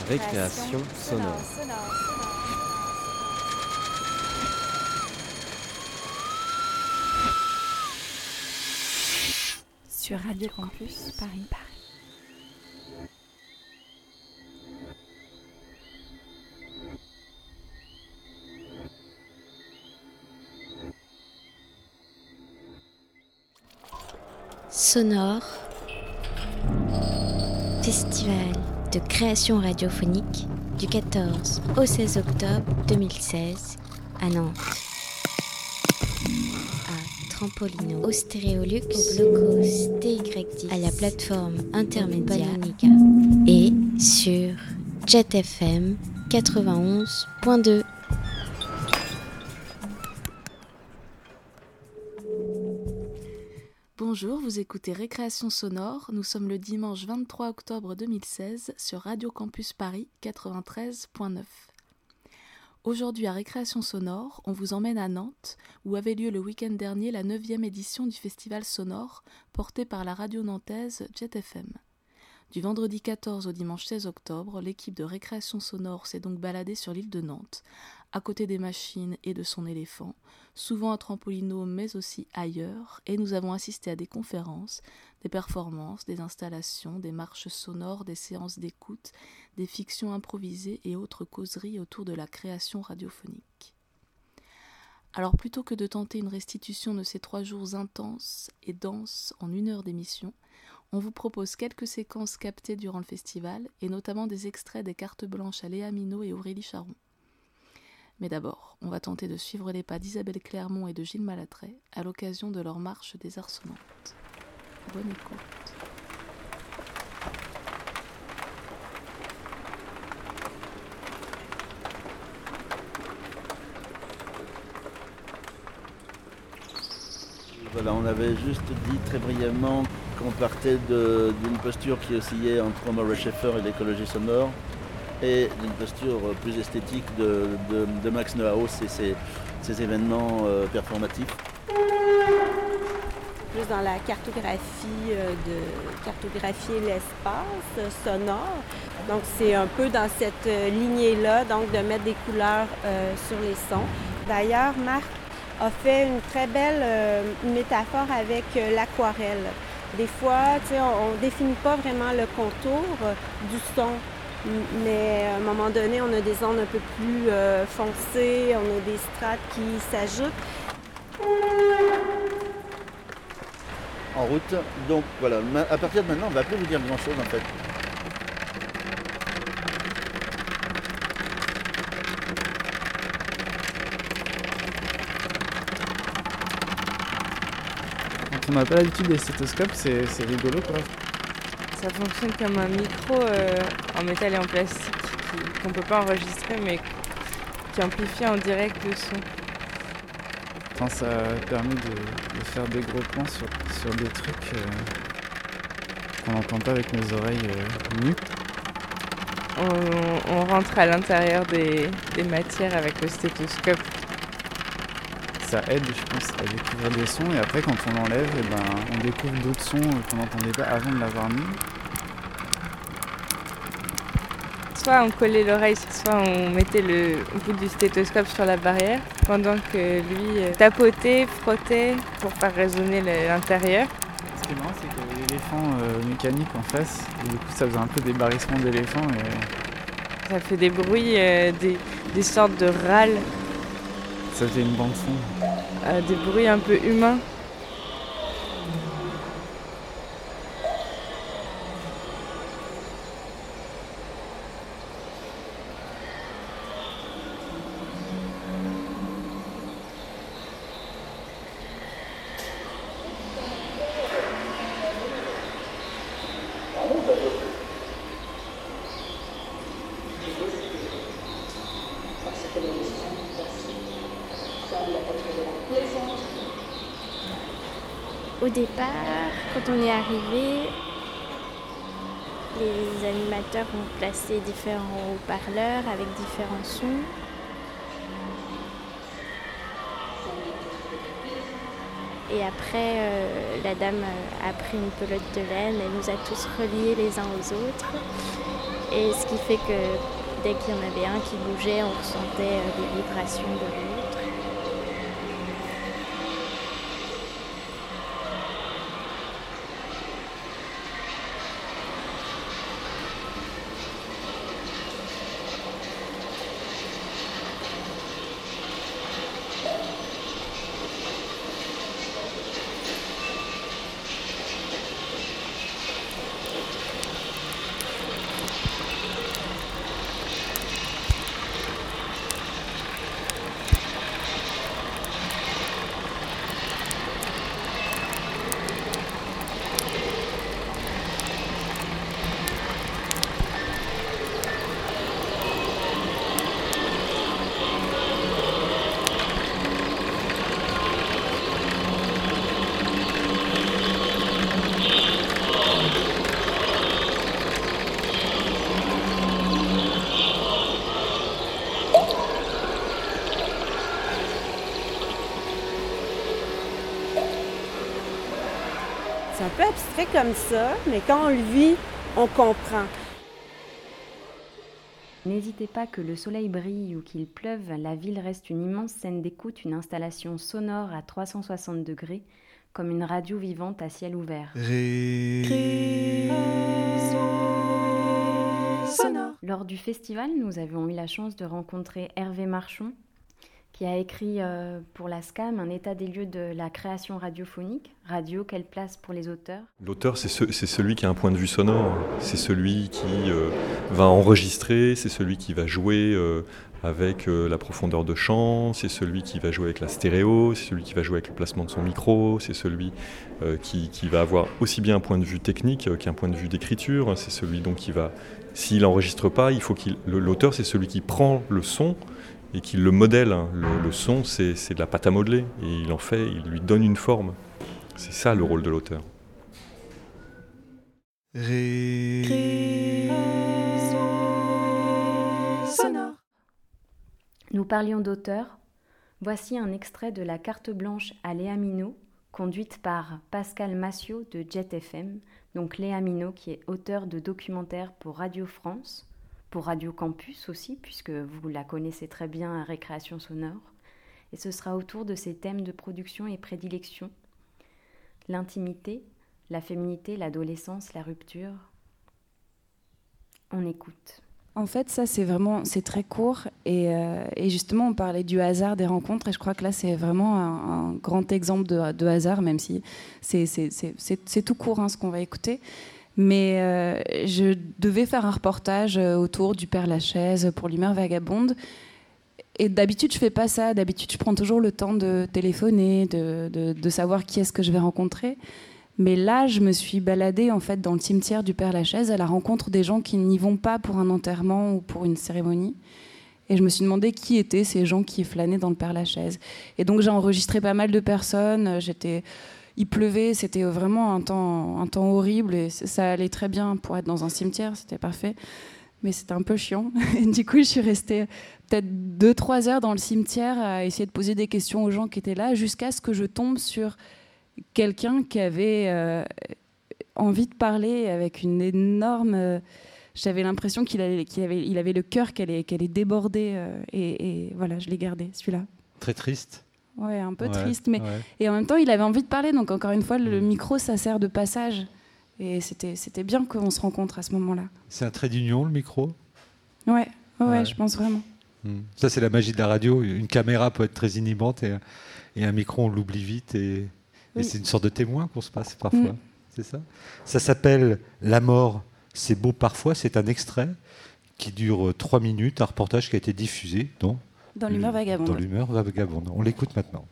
Récréation sonore. Sur Radio Campus Paris. Paris. Sonore. Festival de création radiophonique du 14 au 16 octobre 2016 à Nantes. À Trampolino, au Stéréolux, au Blocos TYD, à la plateforme intermédiaire et sur Jet FM 91.2. Bonjour, vous écoutez Récréation sonore. Nous sommes le dimanche 23 octobre 2016 sur Radio Campus Paris 93.9. Aujourd'hui à Récréation sonore, on vous emmène à Nantes, où avait lieu le week-end dernier la 9e édition du festival sonore porté par la radio nantaise Jet FM. Du vendredi 14 au dimanche 16 octobre, l'équipe de Récréation sonore s'est donc baladée sur l'île de Nantes, à côté des machines et de son éléphant, souvent à Trampolino mais aussi ailleurs, et nous avons assisté à des conférences, des performances, des installations, des marches sonores, des séances d'écoute, des fictions improvisées et autres causeries autour de la création radiophonique. Alors plutôt que de tenter une restitution de ces trois jours intenses et denses en une heure d'émission, on vous propose quelques séquences captées durant le festival, et notamment des extraits des cartes blanches à Léa Minot et Aurélie Charon. Mais d'abord, on va tenter de suivre les pas d'Isabelle Clermont et de Gilles Malatret à l'occasion de leur marche des Arsenantes. Bonne écoute. Voilà, on avait juste dit très brièvement qu'on partait d'une posture qui oscillait entre Maurice Schaeffer et l'écologie sonore et d'une posture plus esthétique de, Max Neuhaus et ses, événements euh, performatifs. Plus dans la cartographie euh, de cartographier l'espace sonore. Donc c'est un peu dans cette euh, lignée-là, donc de mettre des couleurs sur les sons. D'ailleurs, Marc a fait une très belle métaphore avec l'aquarelle. Des fois, on ne définit pas vraiment le contour du son mais à un moment donné, on a des ondes un peu plus euh, foncées, on a des strates qui s'ajoutent. En route, donc voilà, à partir de maintenant, on ne va plus vous dire grand chose en fait. Quand on n'a pas l'habitude des stéthoscopes, c'est rigolo quoi. Ça fonctionne comme un micro euh, en métal et en plastique qu'on ne peut pas enregistrer mais qui amplifie en direct le son. ça a permis de, faire des gros plans sur, des trucs euh, qu'on n'entend pas avec nos oreilles euh, nues. On, rentre à l'intérieur des, matières avec le stéthoscope. Ça aide, je pense, à découvrir des sons et après, quand on l'enlève, eh ben, on découvre d'autres sons qu'on n'entendait pas avant de l'avoir mis. soit on collait l'oreille, soit on mettait le bout du stéthoscope sur la barrière, pendant que lui euh, tapotait, frottait pour faire résonner l'intérieur. Ce qui est marrant, c'est qu'il y avait l'éléphant euh, mécanique en face, et du coup ça faisait un peu des barrissements d'éléphant. Et... Ça fait des bruits, euh, des, sortes de râles. Ça faisait une bande son. des bruits un peu humains. Départ, quand on est arrivé, les animateurs ont placé différents haut-parleurs avec différents sons. Et après, euh, la dame a pris une pelote de laine, elle nous a tous reliés les uns aux autres. Et ce qui fait que dès qu'il y en avait un qui bougeait, on ressentait euh, des vibrations de l'autre. Abstrait comme ça, mais quand on le vit, on comprend. N'hésitez pas que le soleil brille ou qu'il pleuve, la ville reste une immense scène d'écoute, une installation sonore à 360 degrés, comme une radio vivante à ciel ouvert. Lors du festival, nous avions eu la chance de rencontrer Hervé Marchon, qui a écrit euh, pour la SCAM un état des lieux de la création radiophonique. Radio, quelle place pour les auteurs? L'auteur, c'est ce, celui qui a un point de vue sonore, c'est celui qui euh, va enregistrer, c'est celui qui va jouer euh, avec la profondeur de champ, c'est celui qui va jouer avec la stéréo, c'est celui qui va jouer avec le placement de son micro, c'est celui qui, qui, va avoir aussi bien un point de vue technique qu'un point de vue d'écriture, c'est celui donc qui va, s'il n'enregistre pas, il faut qu'il, l'auteur, c'est celui qui prend le son et qu'il le modèle. Hein. Le, le, son, c'est de la pâte à modeler, et il en fait, il lui donne une forme. C'est ça le rôle de l'auteur. Nous parlions d'auteur. Voici un extrait de la carte blanche à Léa Minot, conduite par Pascal Massiot de Jet FM, donc Léa Minot qui est auteur de documentaires pour Radio France, pour Radio Campus aussi, puisque vous la connaissez très bien à Récréation Sonore. Et ce sera autour de ces thèmes de production et prédilection. L'intimité, la féminité, l'adolescence, la rupture. On écoute. En fait, ça, c'est vraiment, c'est très court. Et, euh, et, justement, on parlait du hasard des rencontres. Et je crois que là, c'est vraiment un, grand exemple de, de, hasard, même si c'est tout court hein, ce qu'on va écouter. Mais euh, je devais faire un reportage euh, autour du Père Lachaise pour l'humeur vagabonde. Et d'habitude, je fais pas ça. D'habitude, je prends toujours le temps de téléphoner, de, de, de savoir qui est-ce que je vais rencontrer. Mais là, je me suis baladée en fait dans le cimetière du Père Lachaise à la rencontre des gens qui n'y vont pas pour un enterrement ou pour une cérémonie. Et je me suis demandé qui étaient ces gens qui flânaient dans le Père Lachaise. Et donc j'ai enregistré pas mal de personnes. J'étais, il pleuvait, c'était vraiment un temps, un temps horrible et ça allait très bien pour être dans un cimetière, c'était parfait. Mais c'était un peu chiant. Et du coup, je suis restée peut-être deux, trois heures dans le cimetière à essayer de poser des questions aux gens qui étaient là jusqu'à ce que je tombe sur quelqu'un qui avait euh, envie de parler avec une énorme. Euh, J'avais l'impression qu'il avait, avait, le cœur qu'elle est, qu'elle est débordée. Euh, et, voilà, je l'ai gardé, celui-là. Très triste. Ouais, un peu ouais, triste. Mais... Ouais. Et en même temps, il avait envie de parler. Donc, encore une fois, le micro, ça sert de passage. Et c'était, c'était bien qu'on se rencontre à ce moment-là. C'est un trait d'union, le micro? Ouais. ouais, ouais, je pense vraiment. Mmh. Ça, c'est la magie de la radio. Une caméra peut être très inhibante et, et un micro, on l'oublie vite. Et, oui. Et c'est une sorte de témoin qu'on se passe parfois. Mmh. C'est ça? Ça s'appelle La mort, c'est beau parfois. C'est un extrait qui dure trois minutes, un reportage qui a été diffusé dans, dans l'humeur vagabonde. Dans l'humeur vagabonde. On l'écoute maintenant.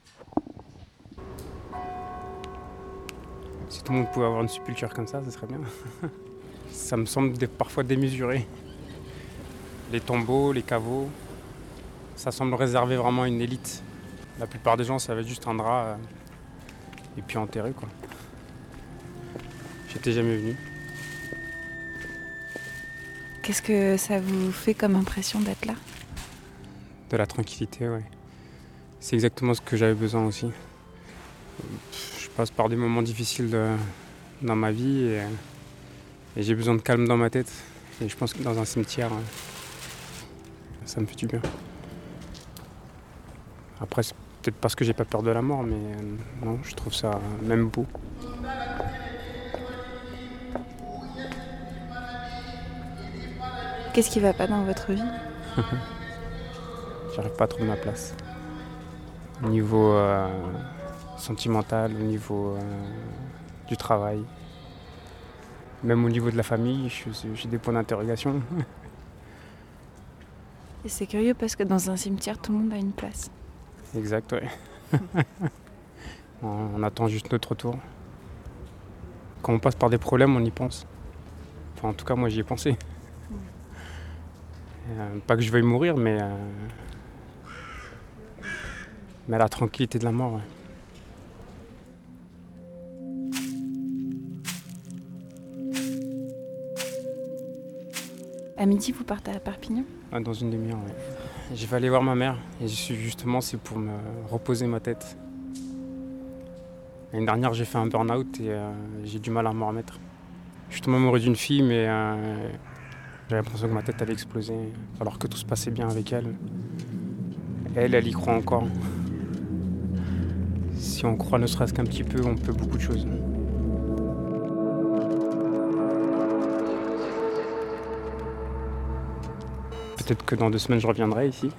Si tout le monde pouvait avoir une sépulture comme ça, ça serait bien. ça me semble parfois démesuré. Les tombeaux, les caveaux, ça semble réservé vraiment à une élite. La plupart des gens, ça va être juste un drap. Euh et puis enterré quoi. J'étais jamais venu. Qu'est-ce que ça vous fait comme impression d'être là? De la tranquillité, ouais. C'est exactement ce que j'avais besoin aussi. passe par des moments difficiles dans ma vie et, j'ai besoin de calme dans ma tête. Et je pense que dans un cimetière, ça me fait du bien. Après, c'est peut-être parce que j'ai pas peur de la mort, mais non, je trouve ça même beau. Qu'est-ce qui va pas dans votre vie? J'arrive pas à trouver ma place. Au niveau euh, sentimental, au niveau euh, du travail, même au niveau de la famille, j'ai des points d'interrogation. Et c'est curieux parce que dans un cimetière, tout le monde a une place. Exact, oui. on attend juste notre tour. Quand on passe par des problèmes, on y pense. Enfin, en tout cas, moi, j'y ai pensé. Euh, pas que je veuille mourir, mais, euh, mais la tranquillité de la mort. À midi, vous partez à Perpignan? Dans une demi-heure, oui. Je vais aller voir ma mère et justement c'est pour me reposer ma tête. L'année dernière j'ai fait un burn-out et euh, j'ai du mal à me remettre. Je suis tombé amoureux d'une fille mais j'ai l'impression que ma tête allait exploser, alors que tout se passait bien avec elle. Elle, elle y croit encore. Si on croit ne serait-ce qu'un petit peu, on peut beaucoup de choses. Peut-être que dans deux semaines, je reviendrai ici.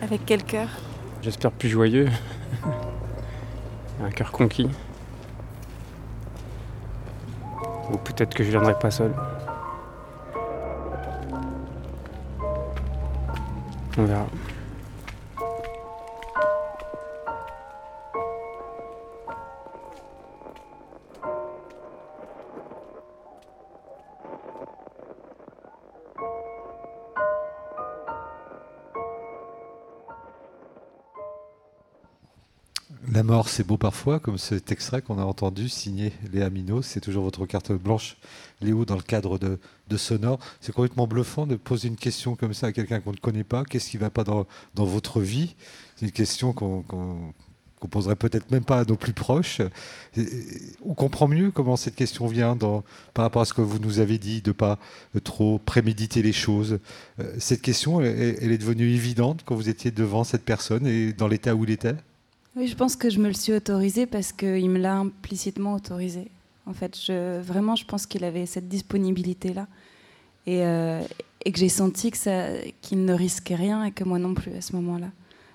Avec quel cœur? J'espère plus joyeux. Un cœur conquis. Ou peut-être que je viendrai pas seul. On verra. C'est beau parfois, comme cet extrait qu'on a entendu, signé Léa Minot. C'est toujours votre carte blanche, Léo, dans le cadre de, Sonore. C'est complètement bluffant de poser une question comme ça à quelqu'un qu'on ne connaît pas. Qu'est-ce qui ne va pas dans, votre vie? C'est une question qu'on ne poserait peut-être même pas à nos plus proches. on comprend mieux comment cette question vient dans, par rapport à ce que vous nous avez dit, de pas trop préméditer les choses. Euh, cette question, elle est devenue évidente quand vous étiez devant cette personne et dans l'état où il était? Oui, je pense que je me le suis autorisé parce qu'il me l'a implicitement autorisé. En fait, vraiment, je pense qu'il avait cette disponibilité-là. Et, euh, que j'ai senti qu'il ne risquait rien et que moi non plus à ce moment-là.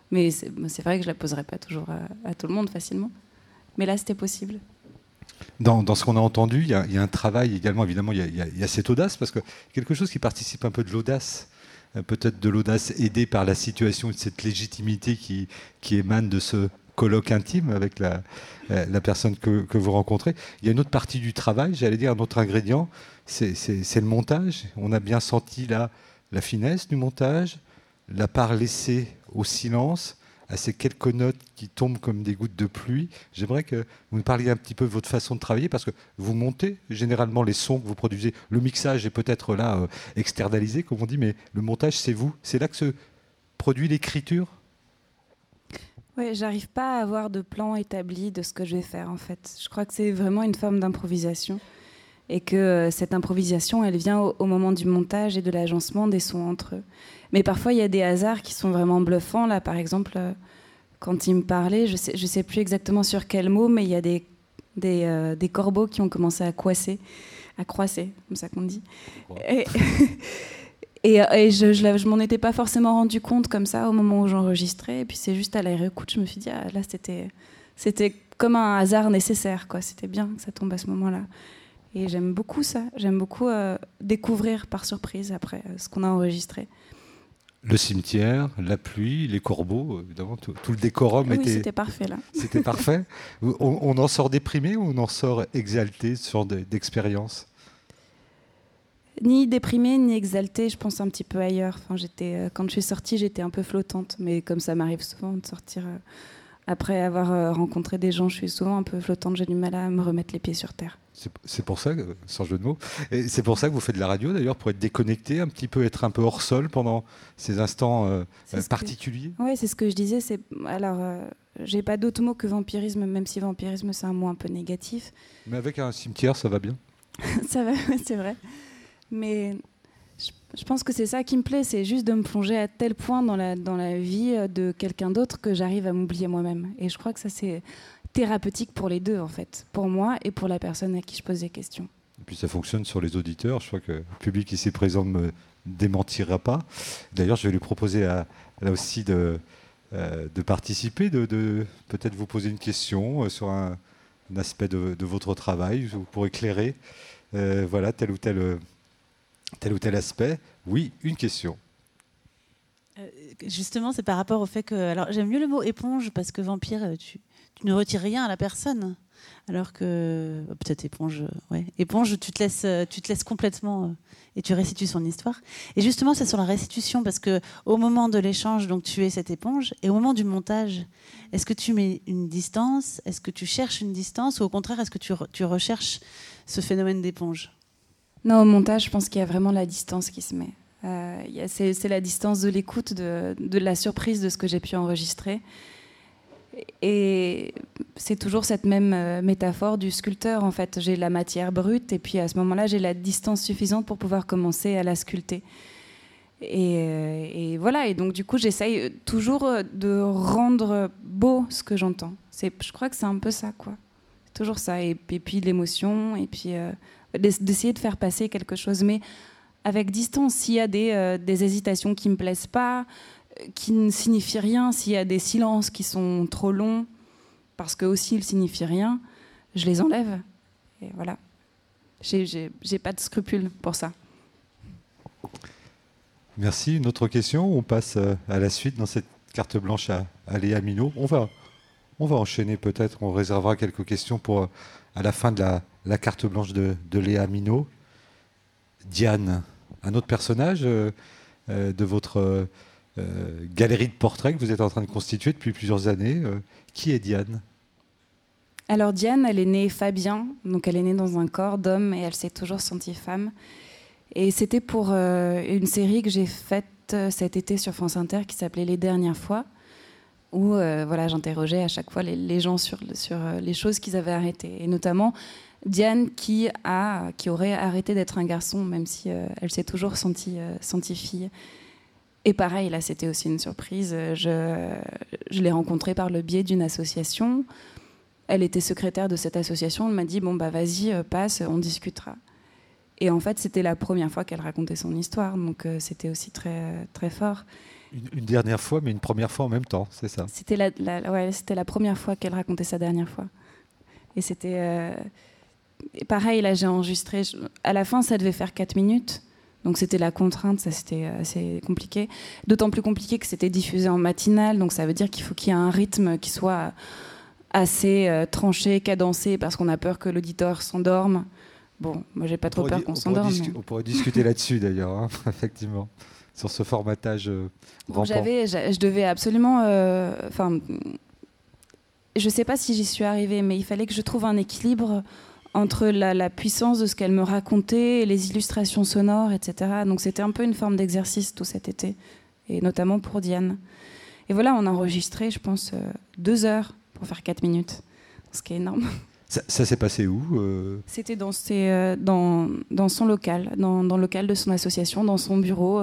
Mais c'est vrai que je ne la poserai pas toujours à, tout le monde facilement. Mais là, c'était possible. Dans, ce qu'on a entendu, il y, a un travail également, évidemment, il y, a, cette audace, parce que quelque chose qui participe un peu de l'audace, euh, peut-être de l'audace aidée par la situation et de cette légitimité qui émane de ce colloque intime avec la, personne que, vous rencontrez. Il y a une autre partie du travail, j'allais dire un autre ingrédient, c'est le montage. On a bien senti là la finesse du montage, la part laissée au silence, à ces quelques notes qui tombent comme des gouttes de pluie. J'aimerais que vous nous parliez un petit peu de votre façon de travailler, parce que vous montez généralement les sons que vous produisez. Le mixage est peut-être là euh, externalisé, comme on dit, mais le montage, c'est vous. C'est là que se produit l'écriture? Oui, j'arrive pas à avoir de plan établi de ce que je vais faire en fait. Je crois que c'est vraiment une forme d'improvisation et que euh, cette improvisation, elle vient au, moment du montage et de l'agencement des sons entre eux. Mais parfois, il y a des hasards qui sont vraiment bluffants. Là, par exemple, euh, quand il me parlait, je sais, je sais plus exactement sur quel mot, mais il y a des, des, euh, des corbeaux qui ont commencé à coisser, à croisser, comme ça qu'on dit. Et, Et, euh, je ne m'en étais pas forcément rendu compte comme ça au moment où j'enregistrais. Et puis c'est juste à la réécoute, je me suis dit, ah, là, c'était, c'était comme un hasard nécessaire. quoi. C'était bien que ça tombe à ce moment-là. Et j'aime beaucoup ça. J'aime beaucoup euh, découvrir par surprise après euh, ce qu'on a enregistré. Le cimetière, la pluie, les corbeaux, évidemment, tout, le décorum oui, était. C'était parfait là. C'était parfait. On, on, en sort déprimé ou on en sort exalté, ce genre d'expérience ni déprimée ni exaltée, je pense un petit peu ailleurs. Enfin, j'étais, euh, quand je suis sortie, j'étais un peu flottante, mais comme ça m'arrive souvent de sortir euh, après avoir rencontré des gens, je suis souvent un peu flottante, j'ai du mal à me remettre les pieds sur terre. C'est pour ça, sans jeu de mots, c'est pour ça que vous faites de la radio d'ailleurs, pour être déconnecté, un petit peu être un peu hors sol pendant ces instants euh, particuliers. Oui, c'est ce que je disais. C'est alors, euh, j'ai pas d'autre mot que vampirisme, même si vampirisme c'est un mot un peu négatif. Mais avec un cimetière, ça va bien. ça va, c'est vrai. Mais je, pense que c'est ça qui me plaît, c'est juste de me plonger à tel point dans la dans la vie de quelqu'un d'autre que j'arrive à m'oublier moi-même. Et je crois que ça c'est thérapeutique pour les deux, en fait, pour moi et pour la personne à qui je pose des questions. Et puis ça fonctionne sur les auditeurs. Je crois que le public ici présent ne me démentira pas. D'ailleurs, je vais lui proposer là aussi de, euh, de participer, de, peut-être vous poser une question euh, sur un, aspect de, de, votre travail pour éclairer euh, voilà, tel, ou tel, tel ou tel aspect. Oui, une question. justement, c'est par rapport au fait que. Alors, j'aime mieux le mot éponge parce que vampire, tu, tu ne retires rien à la personne. Alors que oh, peut-être éponge, ouais, éponge, tu te laisses, tu te laisses complètement euh, et tu restitues son histoire. Et justement, c'est sur la restitution parce que au moment de l'échange, donc tu es cette éponge, et au moment du montage, est-ce que tu mets une distance? Est-ce que tu cherches une distance? Ou au contraire, est-ce que tu recherches ce phénomène d'éponge? Non, au montage, je pense qu'il y a vraiment la distance qui se met. Euh, c'est la distance de l'écoute, de, la surprise de ce que j'ai pu enregistrer. Et c'est toujours cette même euh, métaphore du sculpteur. En fait, j'ai la matière brute et puis à ce moment-là, j'ai la distance suffisante pour pouvoir commencer à la sculpter. Et, euh, voilà. Et donc du coup, j'essaye toujours de rendre beau ce que j'entends. je crois que c'est un peu ça, quoi. Toujours ça. Et, puis l'émotion. Et puis d'essayer de faire passer quelque chose, mais avec distance. S'il y a des, des hésitations qui me plaisent pas qui ne signifie rien, s'il y a des silences qui sont trop longs, parce que aussi ils signifient rien, je les enlève. Et voilà. J'ai pas de scrupules pour ça. Merci. Une autre question On passe euh, à la suite dans cette carte blanche à, Léa Minot. On va, on va enchaîner peut-être. On réservera quelques questions pour euh, à la fin de la, carte blanche de, Léa Minot. Diane, un autre personnage euh, de votre euh, galerie de portraits que vous êtes en train de constituer depuis plusieurs années. Euh, qui est Diane? Alors Diane, elle est née Fabien, donc elle est née dans un corps d'homme et elle s'est toujours sentie femme. Et c'était pour euh, une série que j'ai faite cet été sur France Inter qui s'appelait Les Dernières fois, où voilà, j'interrogeais à chaque fois les, gens sur, sur les choses qu'ils avaient arrêtées. Et notamment Diane qui, a, qui aurait arrêté d'être un garçon, même si elle s'est toujours sentie, sentie fille. Et pareil, là, c'était aussi une surprise. Je, je l'ai rencontrée par le biais d'une association. Elle était secrétaire de cette association. Elle m'a dit Bon, bah, vas-y, euh, passe, on discutera. Et en fait, c'était la première fois qu'elle racontait son histoire. Donc, euh, c'était aussi très, très fort. Une, dernière fois, mais une première fois en même temps, c'est ça? C'était la, ouais, c'était la première fois qu'elle racontait sa dernière fois. Et c'était. Euh, pareil, là, j'ai enregistré. À la fin, ça devait faire 4 minutes. Donc c'était la contrainte, ça c'était assez compliqué. D'autant plus compliqué que c'était diffusé en matinale, donc ça veut dire qu'il faut qu'il y ait un rythme qui soit assez euh, tranché, cadencé, parce qu'on a peur que l'auditeur s'endorme. Bon, moi j'ai pas trop peur qu'on s'endorme. On pourrait discuter là-dessus d'ailleurs, hein, effectivement, sur ce formatage. Euh, j'avais, je devais absolument, euh, enfin, je sais pas si j'y suis arrivée, mais il fallait que je trouve un équilibre entre la, puissance de ce qu'elle me racontait, les illustrations sonores, etc. Donc c'était un peu une forme d'exercice tout cet été, et notamment pour Diane. Et voilà, on a enregistré, je pense, euh, deux heures pour faire quatre minutes, ce qui est énorme. Ça, s'est passé où euh? C'était dans, euh, dans, dans, son local, dans, dans, le local de son association, dans son bureau,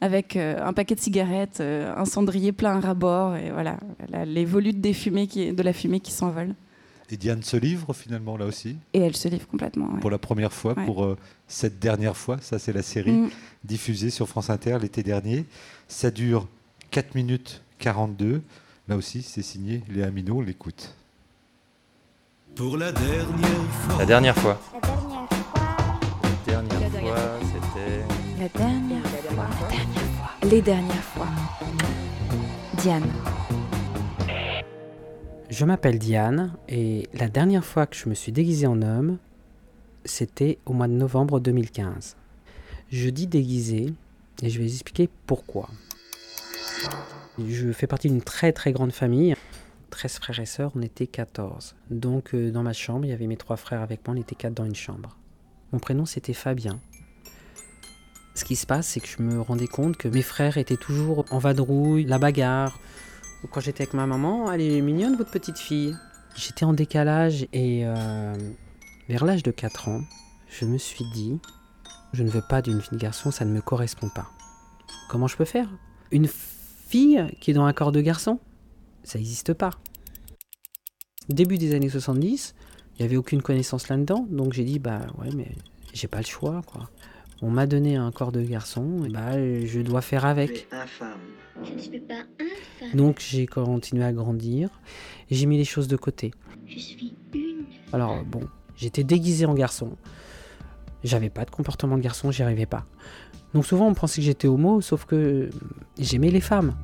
avec un paquet de cigarettes, un cendrier plein à rabord, et voilà, les volutes des fumées qui, de la fumée qui s'envolent. Et Diane se livre finalement là aussi? Et elle se livre complètement. Pour la première fois, pour euh, cette dernière fois, ça c'est la série mm. diffusée sur France Inter l'été dernier. Ça dure 4 minutes 42. Là aussi, c'est signé Léa Minot, on l'écoute. Pour la dernière fois. La dernière fois. La dernière fois. La dernière fois, c'était. La dernière fois. La dernière fois. Les dernières fois. Diane. Je m'appelle Diane et la dernière fois que je me suis déguisée en homme, c'était au mois de novembre 2015. Je dis déguisé et je vais vous expliquer pourquoi. Je fais partie d'une très très grande famille. 13 frères et sœurs, on était 14. Donc euh, dans ma chambre, il y avait mes trois frères avec moi, on était quatre dans une chambre. Mon prénom c'était Fabien. Ce qui se passe, c'est que je me rendais compte que mes frères étaient toujours en vadrouille, la bagarre. Quand j'étais avec ma maman, elle est mignonne votre petite fille. J'étais en décalage et euh, vers l'âge de 4 ans, je me suis dit, je ne veux pas d'une fille garçon, ça ne me correspond pas. Comment je peux faire? Une fille qui est dans un corps de garçon? Ça n'existe pas. Début des années 70, il n'y avait aucune connaissance là-dedans, donc j'ai dit, bah ouais, mais j'ai pas le choix, quoi. On m'a donné un corps de garçon, et bah je dois faire avec. Je ne suis pas infâme. Donc j'ai continué à grandir et j'ai mis les choses de côté. Je suis une. Alors bon, j'étais déguisé en garçon. J'avais pas de comportement de garçon, j'y arrivais pas. Donc souvent on pensait que j'étais homo, sauf que j'aimais les femmes.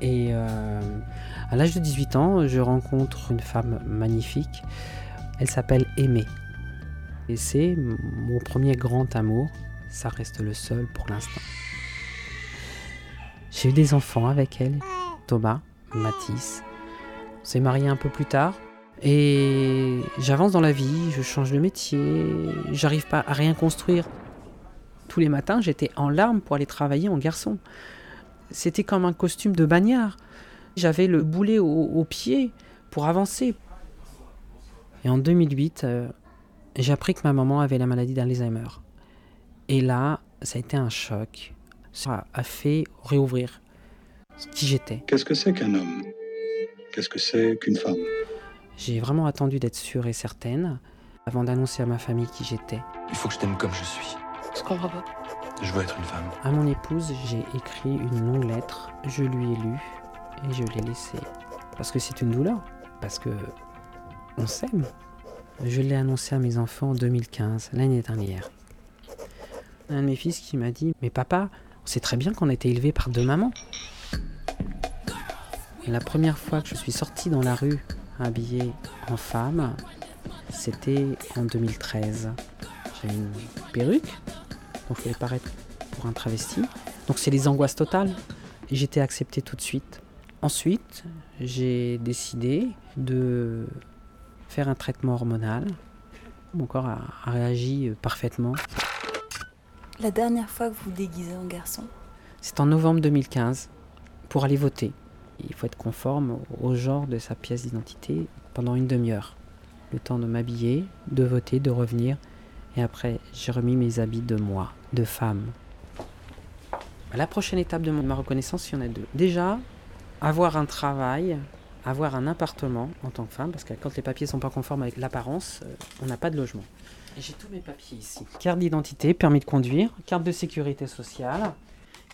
Et euh, à l'âge de 18 ans, je rencontre une femme magnifique. Elle s'appelle Aimée. C'est mon premier grand amour. Ça reste le seul pour l'instant. J'ai eu des enfants avec elle, Thomas, Mathis. On s'est mariés un peu plus tard. Et j'avance dans la vie, je change de métier, j'arrive pas à rien construire. Tous les matins, j'étais en larmes pour aller travailler en garçon. C'était comme un costume de bagnard. J'avais le boulet au, au pied pour avancer. Et en 2008, euh, j'ai appris que ma maman avait la maladie d'Alzheimer. Et là, ça a été un choc. Ça a fait réouvrir qui j'étais. Qu'est-ce que c'est qu'un homme? Qu'est-ce que c'est qu'une femme? J'ai vraiment attendu d'être sûre et certaine avant d'annoncer à ma famille qui j'étais. Il faut que je t'aime comme je suis. Je comprends pas. Je veux être une femme. À mon épouse, j'ai écrit une longue lettre, je lui ai lu et je l'ai laissée. Parce que c'est une douleur, parce que on s'aime. Je l'ai annoncé à mes enfants en 2015, l'année dernière. Un de mes fils qui m'a dit Mais papa, on sait très bien qu'on a été élevé par deux mamans. La première fois que je suis sortie dans la rue habillée en femme, c'était en 2013. J'avais une perruque, donc je voulais paraître pour un travesti. Donc c'est les angoisses totales. J'étais acceptée tout de suite. Ensuite, j'ai décidé de faire un traitement hormonal. Mon corps a, a réagi parfaitement. La dernière fois que vous vous déguisez en garçon C'est en novembre 2015 pour aller voter. Il faut être conforme au genre de sa pièce d'identité pendant une demi-heure. Le temps de m'habiller, de voter, de revenir. Et après, j'ai remis mes habits de moi, de femme. La prochaine étape de ma reconnaissance, il y en a deux. Déjà, avoir un travail, avoir un appartement en tant que femme, parce que quand les papiers sont pas conformes avec l'apparence, euh, on n'a pas de logement. J'ai tous mes papiers ici. Carte d'identité, permis de conduire, carte de sécurité sociale,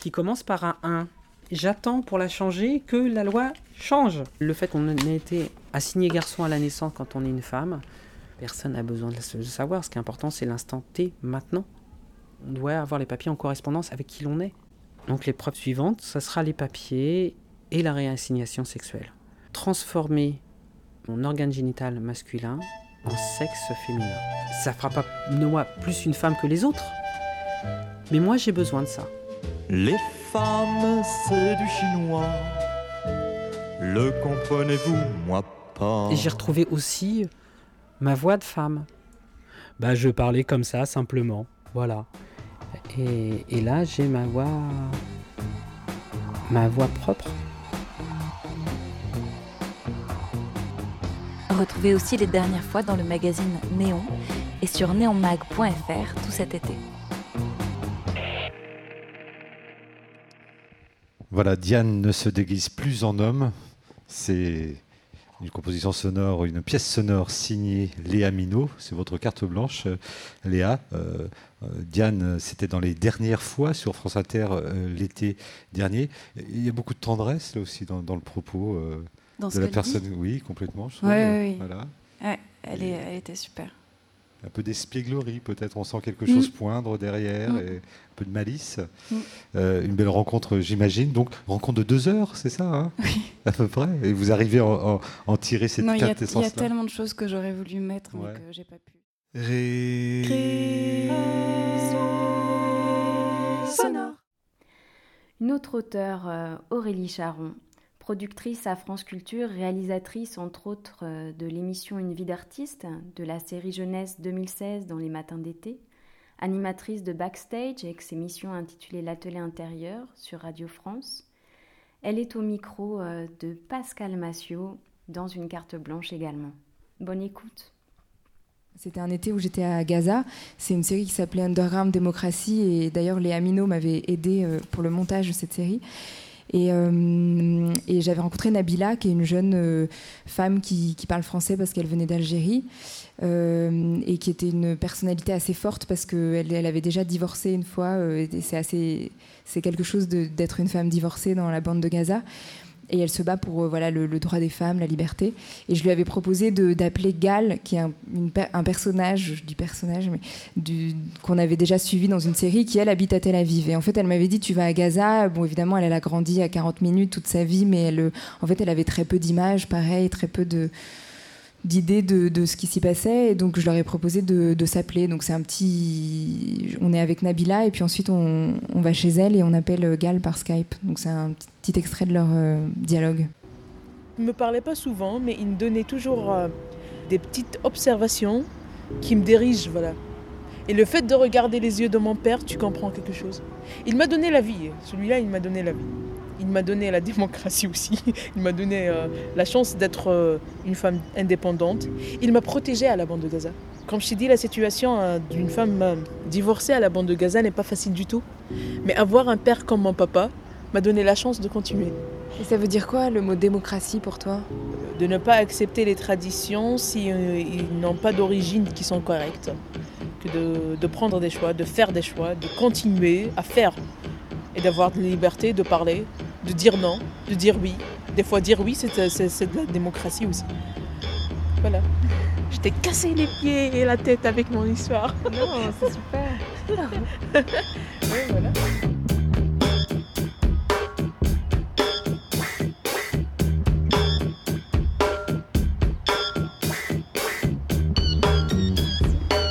qui commence par un 1. J'attends pour la changer que la loi change. Le fait qu'on ait été assigné garçon à la naissance quand on est une femme, personne n'a besoin de le savoir. Ce qui est important, c'est l'instant T, maintenant. On doit avoir les papiers en correspondance avec qui l'on est. Donc l'épreuve suivante, ce sera les papiers et la réassignation sexuelle. Transformer mon organe génital masculin en sexe féminin. Ça fera pas de moi plus une femme que les autres. Mais moi j'ai besoin de ça. Les femmes, c'est du chinois. Le comprenez-vous, moi pas? Et j'ai retrouvé aussi ma voix de femme. Bah je parlais comme ça simplement. Voilà. Et, et là j'ai ma voix. ma voix propre. Retrouvez aussi les dernières fois dans le magazine Néon et sur neonmag.fr tout cet été. Voilà, Diane ne se déguise plus en homme. C'est une composition sonore, une pièce sonore signée Léa Minot. C'est votre carte blanche, euh, Léa. Euh, euh, Diane, c'était dans les dernières fois sur France Inter euh, l'été dernier. Il y a beaucoup de tendresse là aussi dans, le propos Dans de ce la personne. dit Oui, complètement. Je Oui, trouve. oui, oui. Voilà. Ouais, elle, est, elle était super. Un peu d'espièglerie, peut-être. On sent quelque Mm. chose poindre derrière, Mm. et un peu de malice. Mm. Euh, une belle rencontre, j'imagine. Donc, rencontre de deux heures, c'est ça hein À peu près. Et vous arrivez à en, en- en tirer cette Non, y, a- il y a tellement de choses que j'aurais voulu mettre, mais Ouais. que j'ai pas pu. Une autre auteure, euh, Aurélie Charon, Productrice à France Culture, réalisatrice entre autres euh, de l'émission Une vie d'artiste, de la série jeunesse 2016 dans les matins d'été, animatrice de Backstage avec ses missions intitulées L'atelier intérieur sur Radio France. Elle est au micro euh, de Pascal Massiot dans une carte blanche également. Bonne écoute. C'était un été où j'étais à Gaza. C'est une série qui s'appelait Underground Démocratie et d'ailleurs Léa Minot m'avait aidé euh, pour le montage de cette série. Et, euh, et j'avais rencontré Nabila, qui est une jeune euh, femme qui, parle français parce qu'elle venait d'Algérie euh, et qui était une personnalité assez forte parce qu'elle elle avait déjà divorcé une fois. c'est assez, c'est quelque chose d'être une femme divorcée dans la bande de Gaza et elle se bat pour euh, voilà, le, droit des femmes, la liberté. Et je lui avais proposé d'appeler Gal, qui est un, personnage, je dis personnage, mais qu'on avait déjà suivi dans une série, qui elle habite à Tel Aviv. Et en fait, elle m'avait dit, tu vas à Gaza. Bon, évidemment, elle, a grandi à 40 minutes toute sa vie, mais en fait, elle avait très peu d'images, pareil, très peu de d'idées de, de, ce qui s'y passait. Et donc je leur ai proposé de, de s'appeler. Donc c'est un petit on est avec Nabila et puis ensuite on, on, va chez elle et on appelle Gal par Skype. Donc c'est un petit extrait de leur euh, dialogue. Il me parlait pas souvent mais il me donnait toujours euh, des petites observations qui me dirigent voilà. Et le fait de regarder les yeux de mon père tu comprends quelque chose. Il m'a donné la vie. Celui-là il m'a donné la vie il m'a donné la démocratie aussi. Il m'a donné euh, la chance d'être euh, une femme indépendante. Il m'a protégée à la bande de Gaza. Comme je t'ai dit, la situation euh, d'une femme divorcée à la bande de Gaza n'est pas facile du tout. Mais avoir un père comme mon papa m'a donné la chance de continuer. Et ça veut dire quoi le mot démocratie pour toi? De ne pas accepter les traditions si ils n'ont pas d'origine qui sont correctes. Que de, de prendre des choix, de faire des choix, de continuer à faire et d'avoir de la liberté de parler, de dire non, de dire oui. Des fois, dire oui, c'est de la démocratie aussi. Voilà. Je t'ai cassé les pieds et la tête avec mon histoire. Non, c'est super. oui, voilà.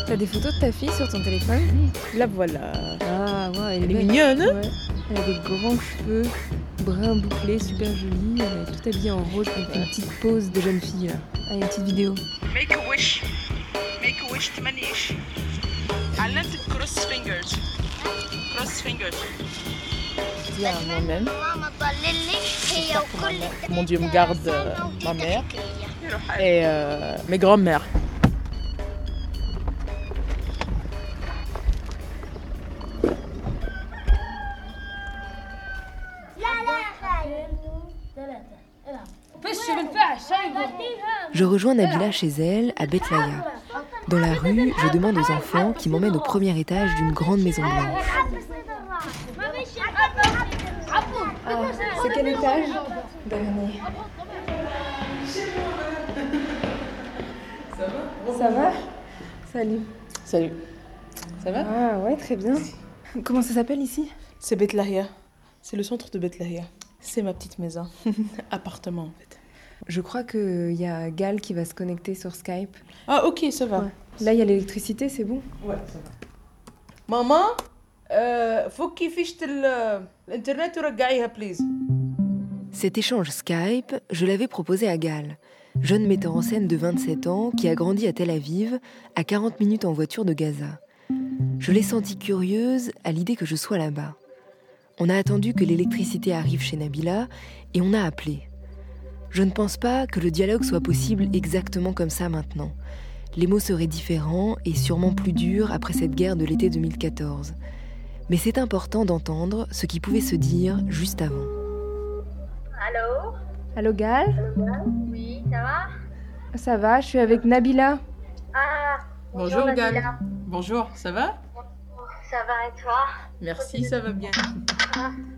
T'as des photos de ta fille sur ton téléphone? La voilà. Ah, ouais, elle, elle est mignonne. Hein? Ouais. Elle a des grands cheveux, bruns bouclés, super jolis. Elle est tout habillée en rose. Elle fait une petite pose de jeune fille là. Ah, il y a une petite vidéo. Make a wish. Make a wish تمنيش. علمتك cross fingers. Cross fingers. dis à moi-même. Mon Dieu me garde euh, ma mère et euh, mes grands-mères. Je rejoins Nabila chez elle, à Bethlaya. Dans la rue, je demande aux enfants qui m'emmènent au premier étage d'une grande maison blanche. Ah, c'est quel étage? Dernier. Ça va? Salut. Salut. Ça va? Ah ouais, très bien. Comment ça s'appelle ici? C'est Bethlahia. C'est le centre de Bethlahia. C'est ma petite maison. Appartement en fait. Je crois qu'il y a Gal qui va se connecter sur Skype. Ah ok, ça va. Ouais. Là, il y a l'électricité, c'est bon Ouais, ça va. Maman, euh, faut qu'il fiche l'internet ou please. Cet échange Skype, je l'avais proposé à Gal, jeune metteur en scène de 27 ans qui a grandi à Tel Aviv, à 40 minutes en voiture de Gaza. Je l'ai sentie curieuse à l'idée que je sois là-bas. On a attendu que l'électricité arrive chez Nabila et on a appelé. Je ne pense pas que le dialogue soit possible exactement comme ça maintenant. Les mots seraient différents et sûrement plus durs après cette guerre de l'été 2014. Mais c'est important d'entendre ce qui pouvait se dire juste avant. Allô? Allô Gal? Oui, ça va? Ça va, je suis avec Nabila. Ah Bonjour, bonjour Gal. Nabila. Bonjour, ça va? Ça va et toi Merci, ça va bien.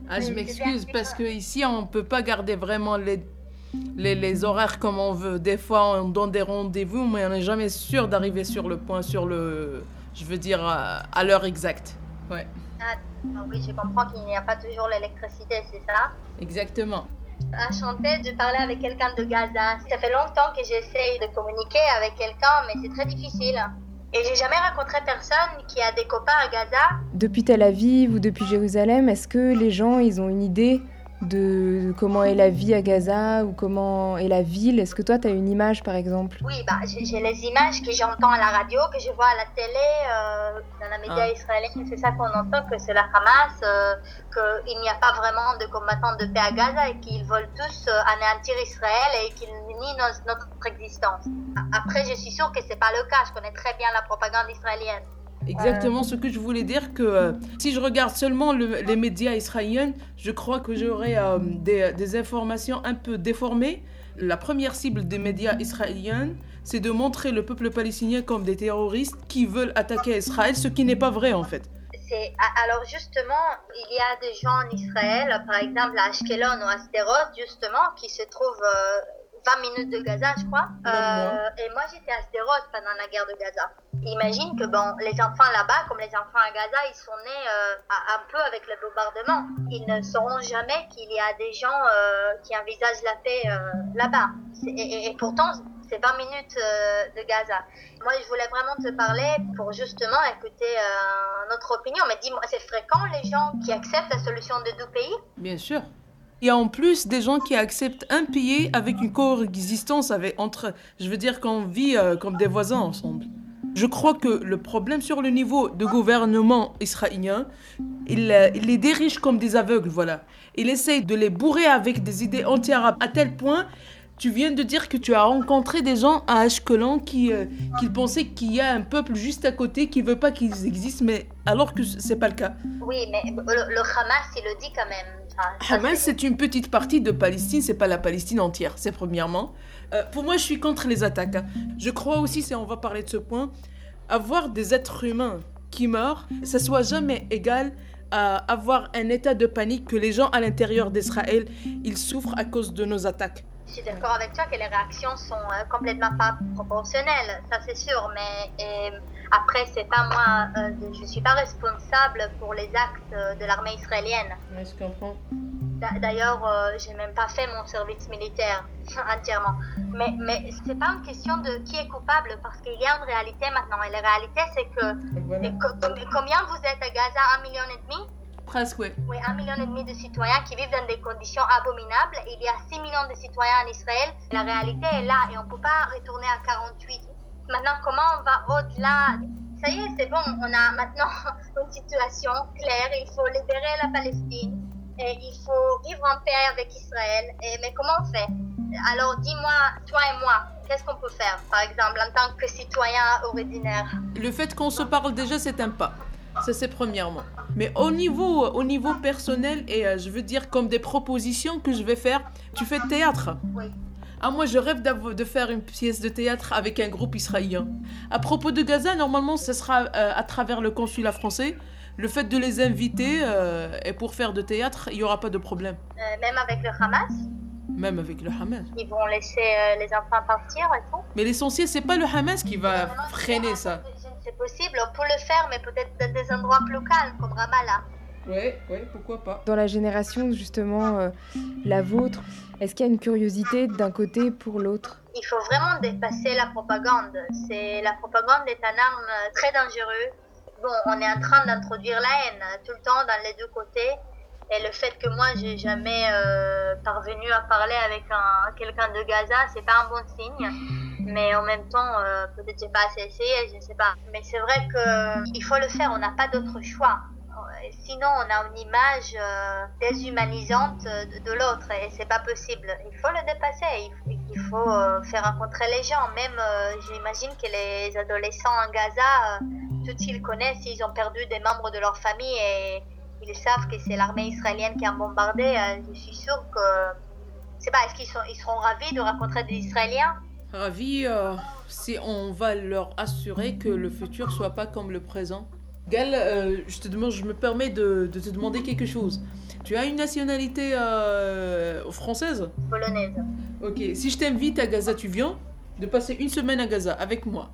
Ah, je m'excuse parce que ici on peut pas garder vraiment les, les, les horaires comme on veut. Des fois on donne des rendez-vous, mais on n'est jamais sûr d'arriver sur le point, sur le, je veux dire à, à l'heure exacte. Ouais, Ah, ah oui, je comprends qu'il n'y a pas toujours l'électricité, c'est ça? Exactement. Enchantée de parler avec quelqu'un de Gaza. Ça fait longtemps que j'essaye de communiquer avec quelqu'un, mais c'est très difficile. Et j'ai jamais rencontré personne qui a des copains à Gaza. Depuis Tel Aviv ou depuis Jérusalem, est-ce que les gens, ils ont une idée de comment est la vie à Gaza ou comment est la ville Est-ce que toi, tu as une image, par exemple? Oui, bah, j'ai les images que j'entends à la radio, que je vois à la télé, euh, dans les médias Ah. israéliens. C'est ça qu'on entend, que c'est la Hamas, euh, qu'il n'y a pas vraiment de combattants de paix à Gaza et qu'ils veulent tous euh, anéantir Israël et qu'ils nient nos- notre existence. Après, je suis sûre que c'est pas le cas. Je connais très bien la propagande israélienne. Exactement ce que je voulais dire, que euh, si je regarde seulement le- les médias israéliens, je crois que j'aurai euh, des, des informations un peu déformées. La première cible des médias israéliens, c'est de montrer le peuple palestinien comme des terroristes qui veulent attaquer Israël, ce qui n'est pas vrai en fait. C'est a- alors justement, il y a des gens en Israël, par exemple à Ashkelon ou à Sderot, justement, qui se trouvent euh, 20 minutes de Gaza, je crois. Euh, et moi, j'étais à Sderot pendant la guerre de Gaza. Imagine que bon, les enfants là-bas, comme les enfants à Gaza, ils sont nés euh, à- un peu avec le bombardement. Ils ne sauront jamais qu'il y a des gens euh, qui envisagent la paix là-bas. Et, et- et pourtant, c'est 20 minutes de Gaza. Moi, je voulais vraiment te parler pour justement écouter notre opinion. Mais dis-moi, c'est fréquent les gens qui acceptent la solution de deux pays? Bien sûr. Il y a en plus des gens qui acceptent un pays avec une coexistence entre, je veux dire qu'on vit euh, comme des voisins ensemble. Je crois que le problème sur le niveau de gouvernement israélien, il, euh, il les dirige comme des aveugles, voilà. Il essaye de les bourrer avec des idées anti-arabes à tel point. Tu viens de dire que tu as rencontré des gens à Ashkelon qui, euh, pensaient qu'il y a un peuple juste à côté qui veut pas qu'ils existent, mais alors que c'est pas le cas. Oui, mais le Hamas, il le dit quand même. Hamas, c'est une petite partie de Palestine, c'est pas la Palestine entière, c'est premièrement. Euh, pour moi, je suis contre les attaques. hein. Je crois aussi, si on va parler de ce point, avoir des êtres humains qui meurent, ça soit jamais égal à avoir un état de panique que les gens à l'intérieur d'Israël, ils souffrent à cause de nos attaques. Je suis d'accord avec toi que les réactions sont euh, complètement pas proportionnelles, ça c'est sûr, mais euh, après, c'est pas moi, euh, je suis pas responsable pour les actes euh, de l'armée israélienne. Ouais, je comprends. D'a- D'ailleurs, euh, j'ai même pas fait mon service militaire entièrement. Mais, mais c'est pas une question de qui est coupable parce qu'il y a une réalité maintenant. Et la réalité, c'est que Voilà. et combien vous êtes à Gaza? Un million et demi? Presque, oui. Oui, un million et demi de citoyens qui vivent dans des conditions abominables. Il y a 6 millions de citoyens en Israël. La réalité est là et on ne peut pas retourner à 48. Maintenant, comment on va au-delà? Ça y est, c'est bon, on a maintenant une situation claire. Il faut libérer la Palestine et il faut vivre en paix avec Israël. Et, mais comment on fait? Alors dis-moi, toi et moi, qu'est-ce qu'on peut faire, par exemple, en tant que citoyen ordinaire? Le fait qu'on se parle déjà, c'est un pas. Ça, c'est premièrement. Mais au niveau, au niveau personnel, et euh, je veux dire comme des propositions que je vais faire, tu fais théâtre. Oui. Ah, moi, je rêve de faire une pièce de théâtre avec un groupe israélien. À propos de Gaza, normalement, ce sera euh, à travers le consulat français. Le fait de les inviter euh, et pour faire de théâtre, il n'y aura pas de problème. Euh, Même avec le Hamas? Même avec le Hamas. Ils vont laisser euh, les enfants partir et tout? Mais l'essentiel, c'est pas le Hamas qui va freiner ça. C'est possible, on peut le faire, mais peut-être dans des endroits plus calmes, comme Ramallah. Oui, oui, pourquoi pas. Dans la génération justement euh, la vôtre, est-ce qu'il y a une curiosité d'un côté pour l'autre? Il faut vraiment dépasser la propagande. C'est La propagande est un arme très dangereuse. Bon, on est en train d'introduire la haine euh, tout le temps dans les deux côtés. Et le fait que moi, j'ai jamais euh, parvenu à parler avec un, quelqu'un de Gaza, c'est pas un bon signe. Mais en même temps, euh, peut-être j'ai pas assez essayé, je ne sais pas. Mais c'est vrai que il faut le faire, on n'a pas d'autre choix. Euh, Sinon, on a une image euh, déshumanisante euh, de, l'autre et c'est pas possible. Il faut le dépasser, il, faut euh, faire rencontrer les gens. Même, euh, j'imagine que les adolescents en Gaza, euh, tout ils connaissent, ils ont perdu des membres de leur famille et ils savent que c'est l'armée israélienne qui a bombardé. Euh, je suis sûre que, je sais pas, est-ce qu'ils ils seront ravis de rencontrer des Israéliens? Ravi euh, si on va leur assurer que le futur soit pas comme le présent. Gal, euh, je te demande, je me permets de, de te demander quelque chose. Tu as une nationalité euh, française? Polonaise. Ok, si je t'invite à Gaza, tu viens? De passer une semaine à Gaza avec moi.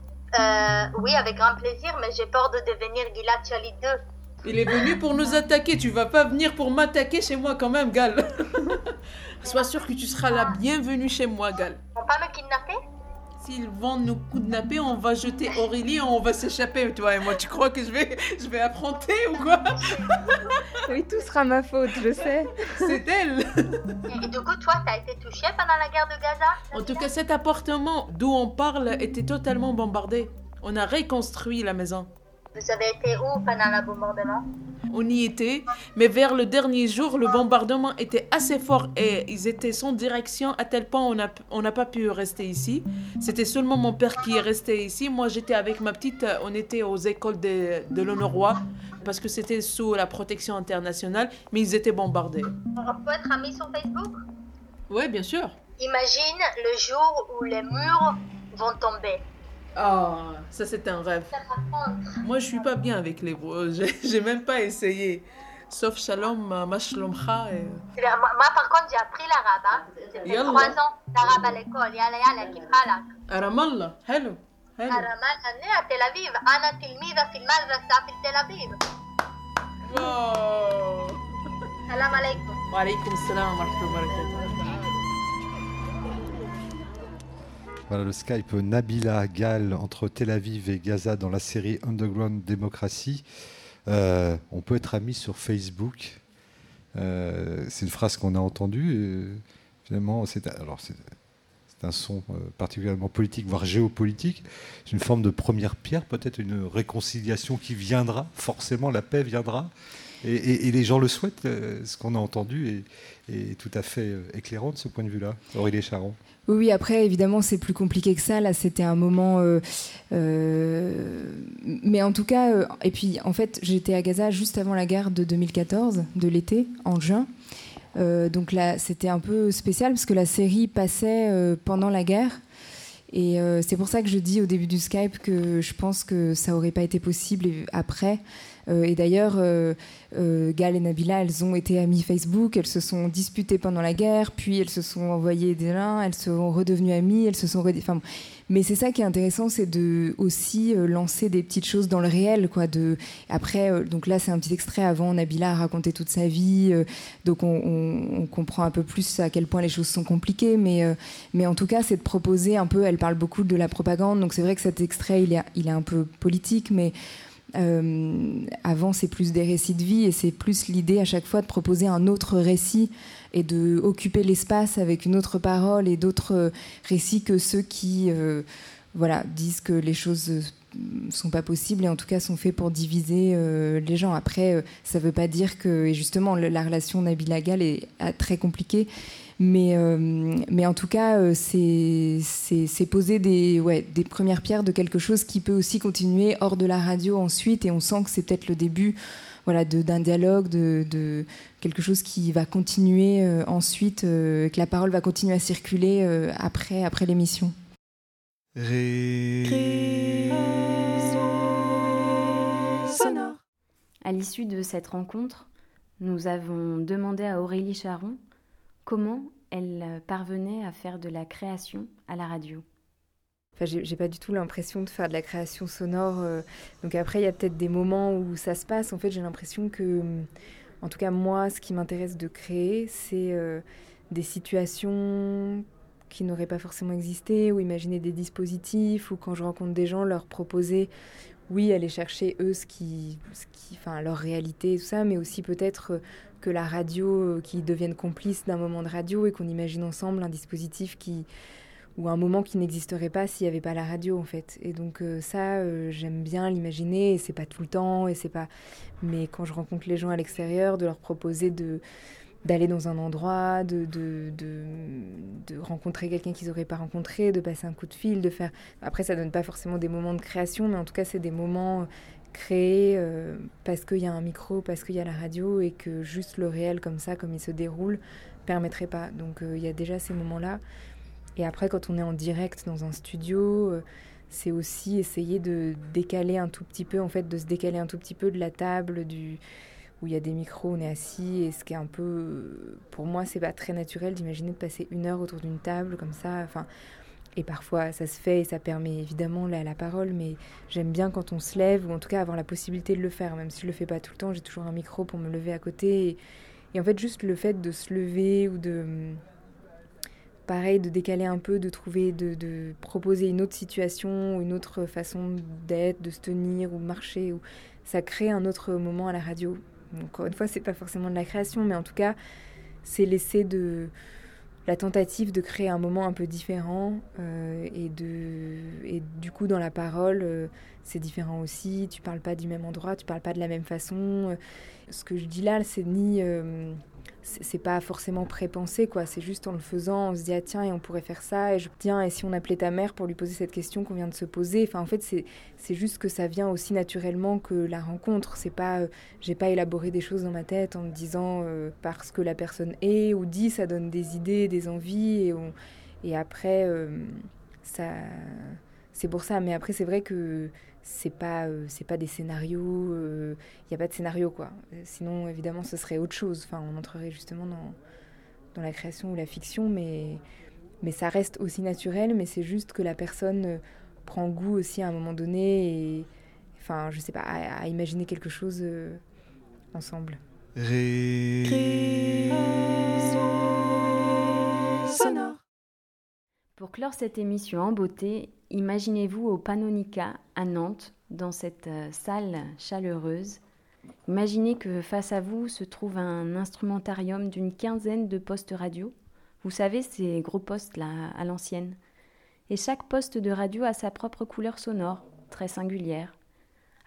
Oui, avec grand plaisir, mais j'ai peur de devenir Gilad Shalit 2. Il est venu pour nous attaquer, tu vas pas venir pour m'attaquer chez moi quand même, Gal. Sois sûr que tu seras la bienvenue chez moi, Gal. On va pas me kidnapper? S'ils vont nous kidnapper, on va jeter Aurélie et on va s'échapper, toi et moi. Tu crois que je vais, je vais affronter ou quoi? Oui, tout sera ma faute, je sais. C'est elle. Et du coup, toi, t'as été touchée pendant la guerre de Gaza? En tout cas, cet appartement d'où on parle était totalement bombardé. On a reconstruit la maison. Vous avez été où pendant le bombardement? On y était, mais vers le dernier jour, le bombardement était assez fort et ils étaient sans direction à tel point on n'a on pas pu rester ici. C'était seulement mon père qui est resté ici. Moi, j'étais avec ma petite, on était aux écoles de, de l'Honorois parce que c'était sous la protection internationale, mais ils étaient bombardés. On peut être amis sur Facebook? Oui, bien sûr. Imagine le jour où les murs vont tomber. Oh, ça c'est un rêve. Moi, je suis pas bien avec les bros. J'ai même pas essayé. Sauf Shalom, ma Shalomcha. Et... Euh, moi, par contre, j'ai appris l'arabe. Hein. J'ai fait trois ans d'arabe à l'école. Yalla, yalla, kifalak. Aramallah, hello. hello. Aramallah, né à Tel Aviv. Ana tilmida fil madrasa fil Tel Aviv. Wow. Salam alaikum. Wa alaikum salam wa rahmatullahi wa barakatuh. Voilà le Skype Nabila Gal entre Tel Aviv et Gaza dans la série Underground Démocratie. Euh, on peut être amis sur Facebook. Euh, c'est une phrase qu'on a entendue. finalement, c'est alors c'est un son euh, particulièrement politique, voire géopolitique. C'est une forme de première pierre, peut-être une réconciliation qui viendra. Forcément, la paix viendra. Et, les gens le souhaitent. ce qu'on a entendu est, est tout à fait éclairant de ce point de vue-là. Aurélie Charon. Oui, après, évidemment, c'est plus compliqué que ça. Là, c'était un moment. euh, euh, mais en tout cas, euh, et puis, en fait, j'étais à Gaza juste avant la guerre de 2014, de l'été, en juin. Donc là, c'était un peu spécial parce que la série passait pendant la guerre. Et c'est pour ça que je dis au début du Skype que je pense que ça aurait pas été possible après. Euh, et d'ailleurs, euh, euh, Gal et Nabila, elles ont été amies Facebook, elles se sont disputées pendant la guerre, puis elles se sont envoyées des liens, elles sont redevenues amies, elles se sont... bon. mais c'est ça qui est intéressant, c'est de aussi lancer des petites choses dans le réel, quoi. Après, donc là, c'est un petit extrait avant. Nabila a raconté toute sa vie, donc on, comprend un peu plus à quel point les choses sont compliquées. Mais mais en tout cas, c'est de proposer un peu. Elle parle beaucoup de la propagande, donc c'est vrai que cet extrait, il est il est un peu politique, mais euh, avant, c'est plus des récits de vie et c'est plus l'idée à chaque fois de proposer un autre récit et de occuper l'espace avec une autre parole et d'autres euh, récits que ceux qui euh, voilà, disent que les choses sont pas possibles et en tout cas sont faits pour diviser les gens. Après, ça veut pas dire que et justement la relation Nabila Gal est très compliquée. Mais, euh, mais en tout cas, euh, c'est poser des, ouais, des premières pierres de quelque chose qui peut aussi continuer hors de la radio ensuite. Et on sent que c'est peut-être le début voilà, d'un dialogue, de, de quelque chose qui va continuer euh, ensuite, euh, que la parole va continuer à circuler euh, après, après l'émission. Sonore. À l'issue de cette rencontre, nous avons demandé à Aurélie Charon comment elle euh, parvenait à faire de la création à la radio. Enfin, j'ai pas du tout l'impression de faire de la création sonore. euh, donc après, il y a peut-être des moments où ça se passe. En fait, j'ai l'impression que, hum, en tout cas moi, ce qui m'intéresse de créer, c'est euh, des situations qui n'auraient pas forcément existé, ou imaginer des dispositifs, ou quand je rencontre des gens, leur proposer, oui, aller chercher eux ce qui, ce qui, enfin, leur réalité ça, mais aussi peut-être euh, que la radio, euh, qu'ils deviennent complices d'un moment de radio et qu'on imagine ensemble un dispositif qui, ou un moment qui n'existerait pas s'il n'y avait pas la radio en fait. Et donc euh, ça, j'aime bien l'imaginer, et c'est pas tout le temps, et c'est pas. Mais quand je rencontre les gens à l'extérieur, de leur proposer de d'aller dans un endroit, de, de, de, rencontrer quelqu'un qu'ils n'auraient pas rencontré, de passer un coup de fil, de faire... Après, ça donne pas forcément des moments de création, mais en tout cas, c'est des moments créés euh, parce qu'il y a un micro, parce qu'il y a la radio, et que juste le réel comme ça, comme il se déroule, permettrait pas. Donc euh, il y a déjà ces moments-là. Et après, quand on est en direct dans un studio, euh, c'est aussi essayer de décaler un tout petit peu, en fait, de se décaler un tout petit peu de la table, du où il y a des micros, on est assis, et ce qui est un peu, pour moi, c'est pas très naturel d'imaginer de passer une heure autour d'une table comme ça. Enfin, et parfois, ça se fait et ça permet évidemment la, parole, mais j'aime bien quand on se lève, ou en tout cas avoir la possibilité de le faire, même si je le fais pas tout le temps, j'ai toujours un micro pour me lever à côté. Et, en fait, juste le fait de se lever ou de pareil, de décaler un peu, de trouver, de, proposer une autre situation, une autre façon d'être, de se tenir ou de marcher. Ça crée un autre moment à la radio. Encore une fois, c'est pas forcément de la création, mais en tout cas, c'est l'essai de la tentative de créer un moment un peu différent euh, et du coup dans la parole euh, c'est différent aussi. Tu parles pas du même endroit tu parles pas de la même façon. Ce que je dis là c'est ni euh, c'est pas forcément pré-pensé quoi. C'est juste en le faisant on se dit ah tiens et on pourrait faire ça et tiens et si on appelait ta mère pour lui poser cette question qu'on vient de se poser? Enfin en fait c'est juste que ça vient aussi naturellement que la rencontre. C'est pas euh, j'ai pas élaboré des choses dans ma tête en me disant euh, parce que la personne est ou dit ça donne des idées des envies et après euh, ça c'est pour ça. Mais après c'est vrai que c'est pas euh, c'est pas des scénarios il euh, n'y a pas de scénario quoi. Sinon évidemment ce serait autre chose. Enfin on entrerait justement dans dans la création ou la fiction mais mais ça reste aussi naturel mais c'est juste que la personne euh, prend goût aussi à un moment donné et enfin je sais pas à, à imaginer quelque chose euh, ensemble. Sonore pour clore cette émission en beauté, imaginez-vous au Panonica à Nantes, dans cette euh, salle chaleureuse. Imaginez que face à vous se trouve un instrumentarium d'une quinzaine de postes radio. Vous savez, ces gros postes là à l'ancienne. Et chaque poste de radio a sa propre couleur sonore, très singulière.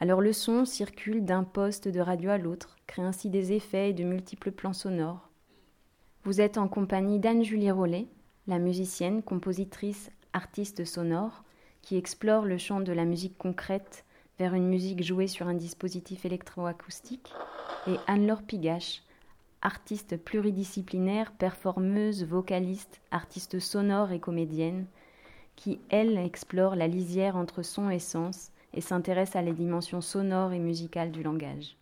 Alors le son circule d'un poste de radio à l'autre, crée ainsi des effets et de multiples plans sonores. Vous êtes en compagnie d'Anne-Julie Rollet, la musicienne, compositrice, artiste sonore, qui explore le champ de la musique concrète vers une musique jouée sur un dispositif électroacoustique, et Anne-Laure Pigache, artiste pluridisciplinaire, performeuse, vocaliste, artiste sonore et comédienne, qui, elle, explore la lisière entre son et sens et s'intéresse à les dimensions sonores et musicales du langage.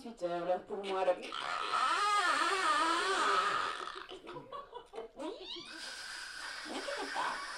18h, l'heure pour moi. Oui. Ne quitte pas.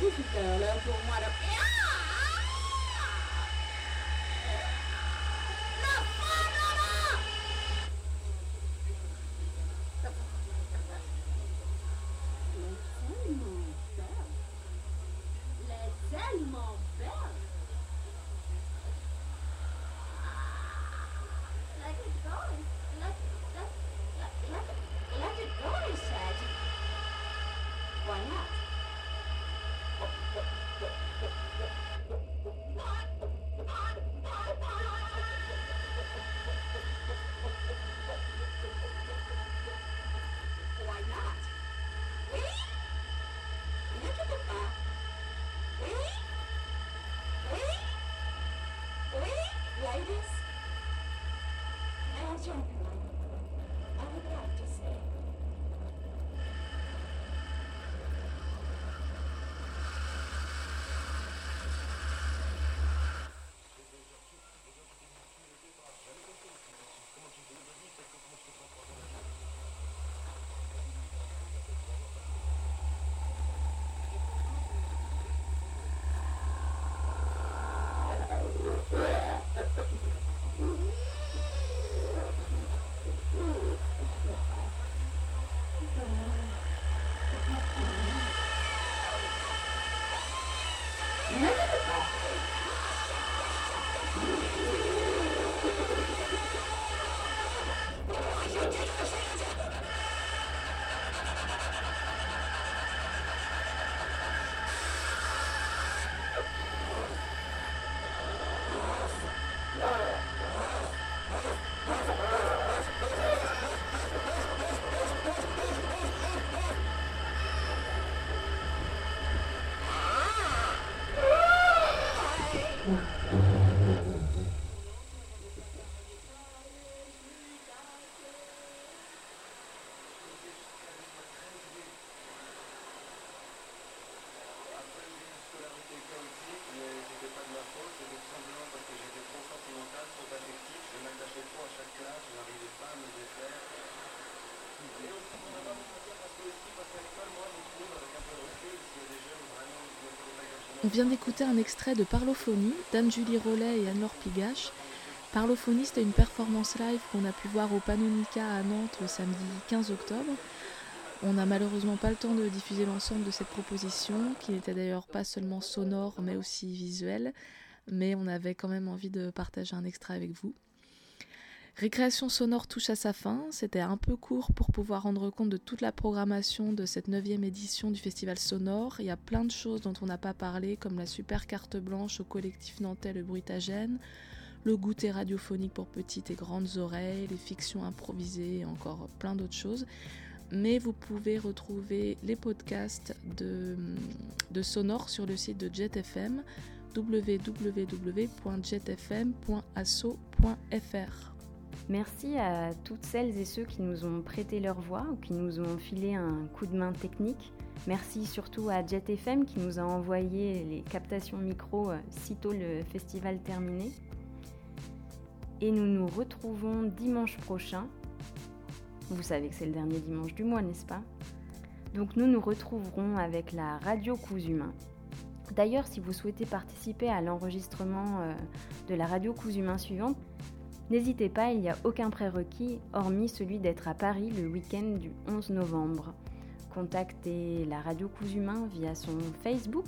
Est 18h, l'heure On vient d'écouter un extrait de Parlophonie d'Anne-Julie Rollet et Anne-Laure Pigache. Parlophonie, c'était une performance live qu'on a pu voir au Panonica à Nantes le samedi 15 octobre. On n'a malheureusement pas le temps de diffuser l'ensemble de cette proposition, qui n'était d'ailleurs pas seulement sonore mais aussi visuelle, mais on avait quand même envie de partager un extrait avec vous. Récréation sonore touche à sa fin, c'était un peu court pour pouvoir rendre compte de toute la programmation de cette neuvième édition du Festival Sonore. Il y a plein de choses dont on n'a pas parlé, comme la super carte blanche au collectif nantais Le Bruitagène, le goûter radiophonique pour petites et grandes oreilles, les fictions improvisées et encore plein d'autres choses. Mais vous pouvez retrouver les podcasts de, de Sonore sur le site de JetFM www.jetfm.asso.fr. Merci à toutes celles et ceux qui nous ont prêté leur voix ou qui nous ont filé un coup de main technique. Merci surtout à JetFM qui nous a envoyé les captations micro euh, sitôt le festival terminé. Et nous nous retrouvons dimanche prochain. Vous savez que c'est le dernier dimanche du mois, n'est-ce pas? Donc nous nous retrouverons avec la radio Cousumain. D'ailleurs, si vous souhaitez participer à l'enregistrement euh, de la radio Cousumain suivante, N'hésitez pas, il n'y a aucun prérequis hormis celui d'être à Paris le week-end du 11 novembre. Contactez la radio Cousumain via son Facebook